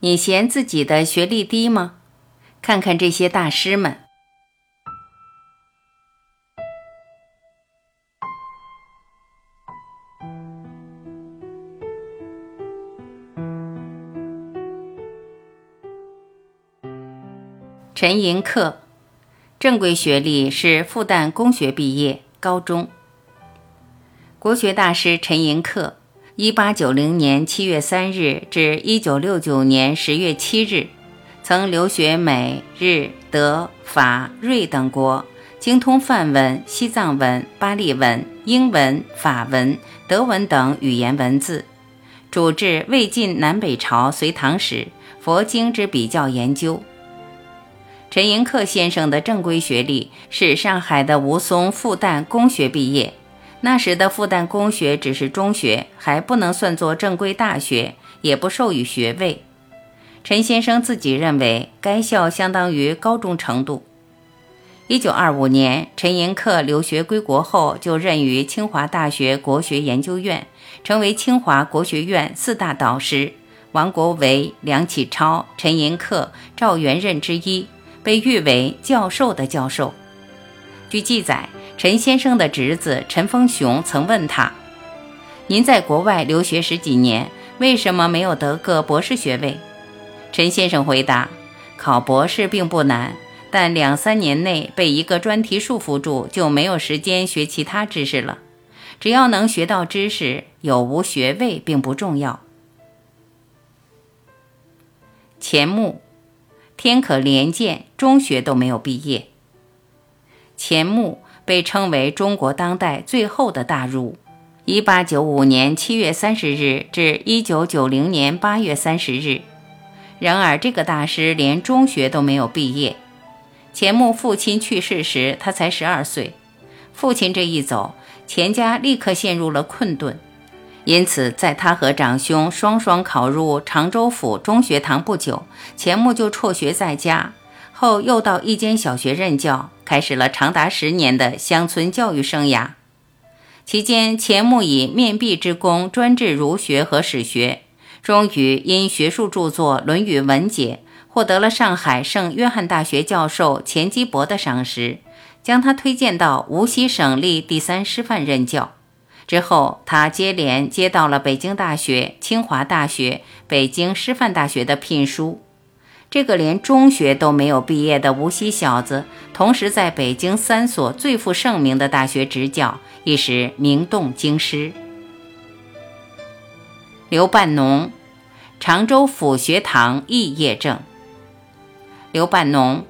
你嫌自己的学历低吗？看看这些大师们。陈寅恪，正规学历是复旦工学毕业，高中。国学大师陈寅恪，一八九零年七月三日至一九六九年十月七日，曾留学美、日、德、法、瑞等国，精通梵文、西藏文、巴利文、英文、法文、德文等语言文字，主治魏晋南北朝隋唐史、佛经之比较研究。陈寅恪先生的正规学历是上海的吴淞复旦工学毕业。那时的复旦工学只是中学，还不能算作正规大学，也不授予学位。陈先生自己认为，该校相当于高中程度。一九二五年，陈寅恪留学归国后，就任于清华大学国学研究院，成为清华国学院四大导师王国维、梁启超、陈寅恪、赵元任之一。被誉为教授的教授。据记载，陈先生的侄子陈丰雄曾问他：“您在国外留学十几年，为什么没有得个博士学位？”陈先生回答：“考博士并不难，但两三年内被一个专题束缚住，就没有时间学其他知识了。只要能学到知识，有无学位并不重要。”钱穆。天可怜见，中学都没有毕业。钱穆被称为中国当代最后的大儒，一八九五年七月三十日至一九九零年八月三十日。然而，这个大师连中学都没有毕业。钱穆父亲去世时，他才十二岁。父亲这一走，钱家立刻陷入了困顿。因此，在他和长兄双双考入常州府中学堂不久，钱穆就辍学在家，后又到一间小学任教，开始了长达十年的乡村教育生涯。期间，钱穆以面壁之功专治儒学和史学，终于因学术著作《论语文解》获得了上海圣约翰大学教授钱基博的赏识，将他推荐到无锡省立第三师范任教。之后，他接连接到了北京大学、清华大学、北京师范大学的聘书。这个连中学都没有毕业的无锡小子，同时在北京三所最负盛名的大学执教，一时名动京师。刘半农，常州府学堂肄业证。刘半农，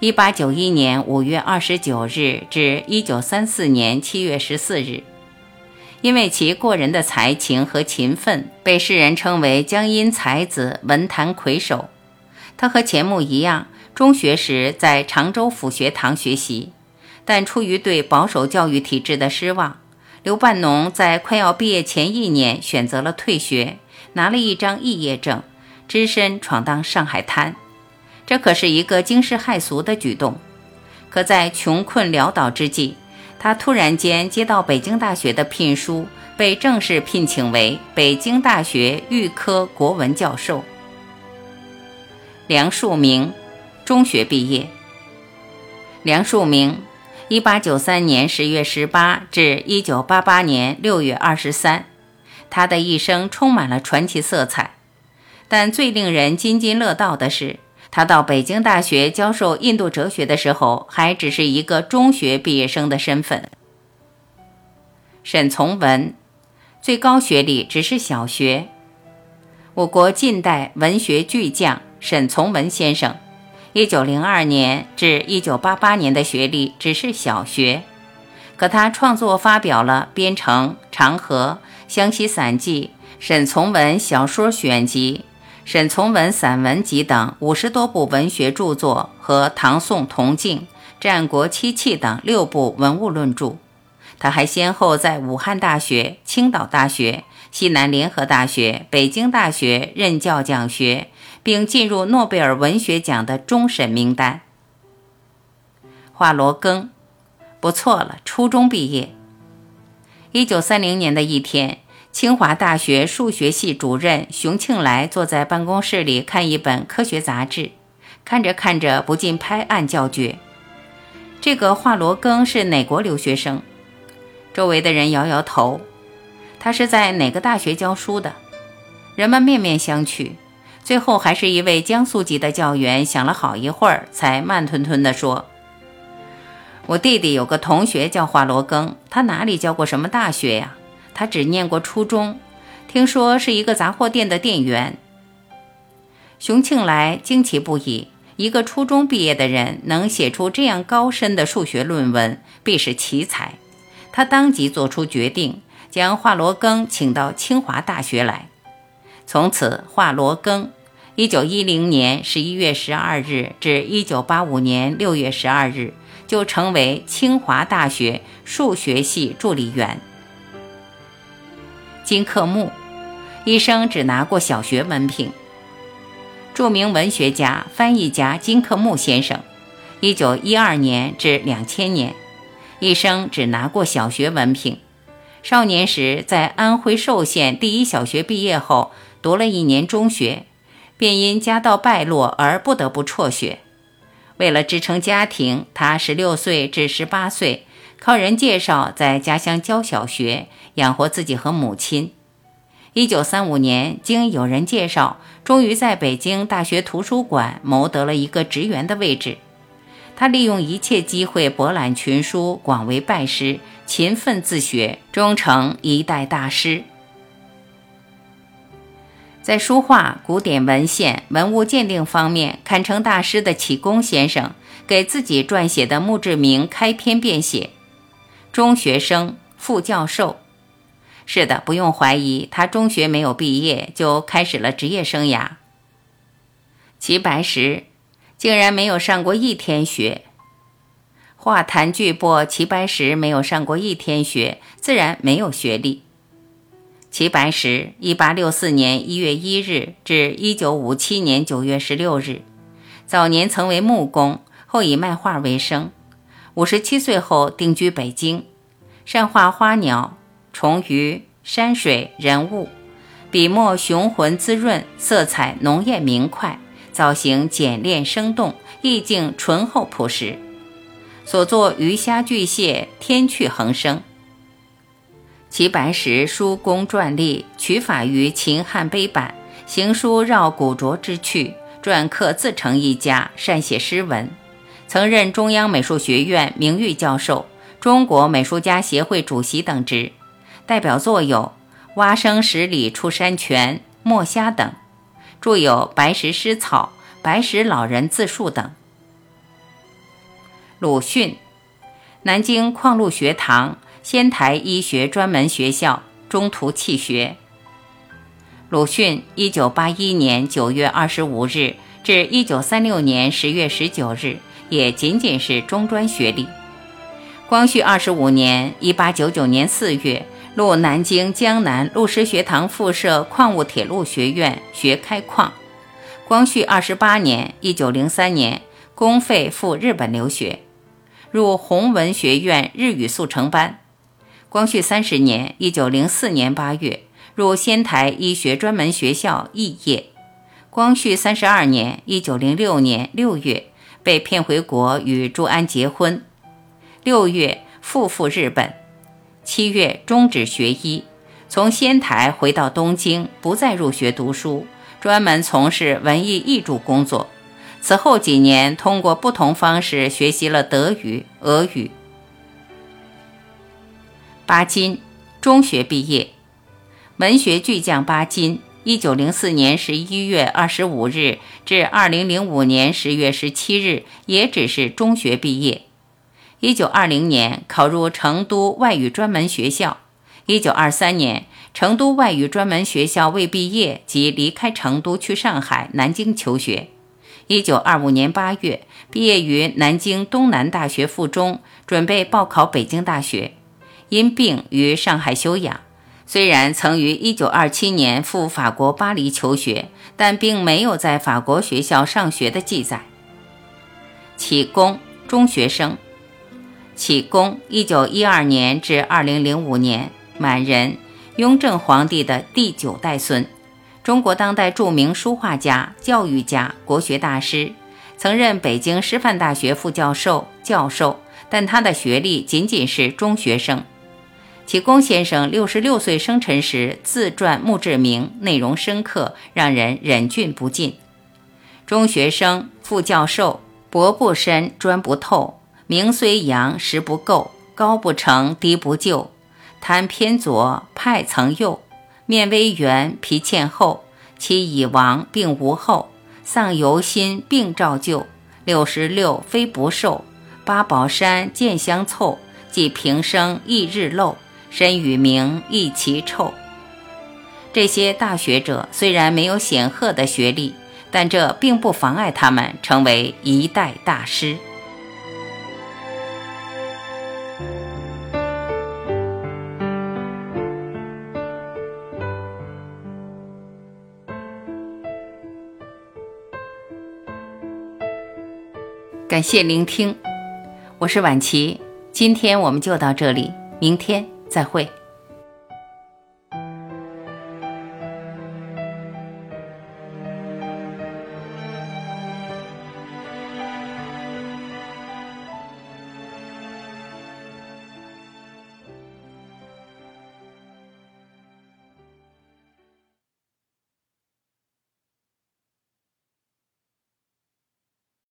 一八九一年五月二十九日至一九三四年七月十四日。因为其过人的才情和勤奋，被世人称为江阴才子、文坛魁首。他和钱穆一样，中学时在常州府学堂学习，但出于对保守教育体制的失望，刘半农在快要毕业前一年选择了退学，拿了一张肄业证，只身闯荡上海滩。这可是一个惊世骇俗的举动。可在穷困潦倒之际，他突然间接到北京大学的聘书，被正式聘请为北京大学预科国文教授。梁漱溟，中学毕业。梁漱溟，一八九三年十月十八至一九八八年六月二十三，他的一生充满了传奇色彩。但最令人津津乐道的是。他到北京大学教授印度哲学的时候，还只是一个中学毕业生的身份。沈从文，最高学历只是小学。我国近代文学巨匠沈从文先生，一九零二年至一九八八年的学历只是小学，可他创作发表了《边城》《长河》《湘西散记》《沈从文小说选集》。沈从文散文集等五十多部文学著作和唐宋铜镜、战国七器等六部文物论著。他还先后在武汉大学、青岛大学、西南联合大学、北京大学任教讲学，并进入诺贝尔文学奖的终审名单。华罗庚，不错了，初中毕业。一九三零年的一天。清华大学数学系主任熊庆来坐在办公室里看一本科学杂志，看着看着不禁拍案叫绝：“这个华罗庚是哪国留学生？”周围的人摇摇头：“他是在哪个大学教书的？”人们面面相觑，最后还是一位江苏籍的教员想了好一会儿，才慢吞吞地说：“我弟弟有个同学叫华罗庚，他哪里教过什么大学呀？”他只念过初中，听说是一个杂货店的店员。熊庆来惊奇不已，一个初中毕业的人能写出这样高深的数学论文，必是奇才。他当即做出决定，将华罗庚请到清华大学来。从此，华罗庚 （1910 年11月12日至1985年6月12日）就成为清华大学数学系助理员。金克木，一生只拿过小学文凭。著名文学家、翻译家金克木先生，一九一二年至两千年，一生只拿过小学文凭。少年时在安徽寿县第一小学毕业后，读了一年中学，便因家道败落而不得不辍学。为了支撑家庭，他十六岁至十八岁靠人介绍在家乡教小学。养活自己和母亲。一九三五年，经有人介绍，终于在北京大学图书馆谋得了一个职员的位置。他利用一切机会博览群书，广为拜师，勤奋自学，终成一代大师。在书画、古典文献、文物鉴定方面堪称大师的启功先生，给自己撰写的墓志铭开篇便写：“中学生，副教授。”是的，不用怀疑，他中学没有毕业就开始了职业生涯。齐白石竟然没有上过一天学。画坛巨擘齐白石没有上过一天学，自然没有学历。齐白石，一八六四年一月一日至一九五七年九月十六日，早年曾为木工，后以卖画为生。五十七岁后定居北京，善画花鸟。虫鱼、山水、人物，笔墨雄浑滋润，色彩浓艳明快，造型简练生动，意境醇厚朴实。所作鱼虾巨蟹，天趣横生。齐白石书工篆隶，取法于秦汉碑版，行书绕古拙之趣，篆刻自成一家，善写诗文，曾任中央美术学院名誉教授、中国美术家协会主席等职。代表作有《蛙声十里出山泉》《墨虾》等，著有《白石诗草》《白石老人自述》等。鲁迅，南京矿路学堂、仙台医学专门学校中途弃学。鲁迅，一九八一年九月二十五日至一九三六年十月十九日，也仅仅是中专学历。光绪二十五年（一八九九年四月）。入南京江南陆师学堂附设矿物铁路学院学开矿。光绪二十八年（一九零三年），公费赴日本留学，入弘文学院日语速成班。光绪三十年（一九零四年八月），入仙台医学专门学校肄业。光绪三十二年（一九零六年六月），被骗回国与朱安结婚。六月复赴日本。七月终止学医，从仙台回到东京，不再入学读书，专门从事文艺译著工作。此后几年，通过不同方式学习了德语、俄语。巴金，中学毕业，文学巨匠巴金，一九零四年十一月二十五日至二零零五年十月十七日，也只是中学毕业。一九二零年考入成都外语专门学校，一九二三年成都外语专门学校未毕业即离开成都去上海、南京求学。一九二五年八月毕业于南京东南大学附中，准备报考北京大学，因病于上海休养。虽然曾于一九二七年赴法国巴黎求学，但并没有在法国学校上学的记载。启功，中学生。启功，一九一二年至二零零五年，满人，雍正皇帝的第九代孙，中国当代著名书画家、教育家、国学大师，曾任北京师范大学副教授、教授，但他的学历仅仅是中学生。启功先生六十六岁生辰时自传墓志铭内容深刻，让人忍俊不禁。中学生、副教授，博不深，专不透，名虽扬，实不够，高不成，低不就。贪偏左，派曾右，面微圆，皮欠厚。其已亡，并无后，丧犹新，并照旧。六十六，非不寿。八宝山渐相凑，即平生一日漏。身与名亦其臭。这些大学者虽然没有显赫的学历，但这并不妨碍他们成为一代大师。感谢聆听，我是婉琪，今天我们就到这里，明天再会。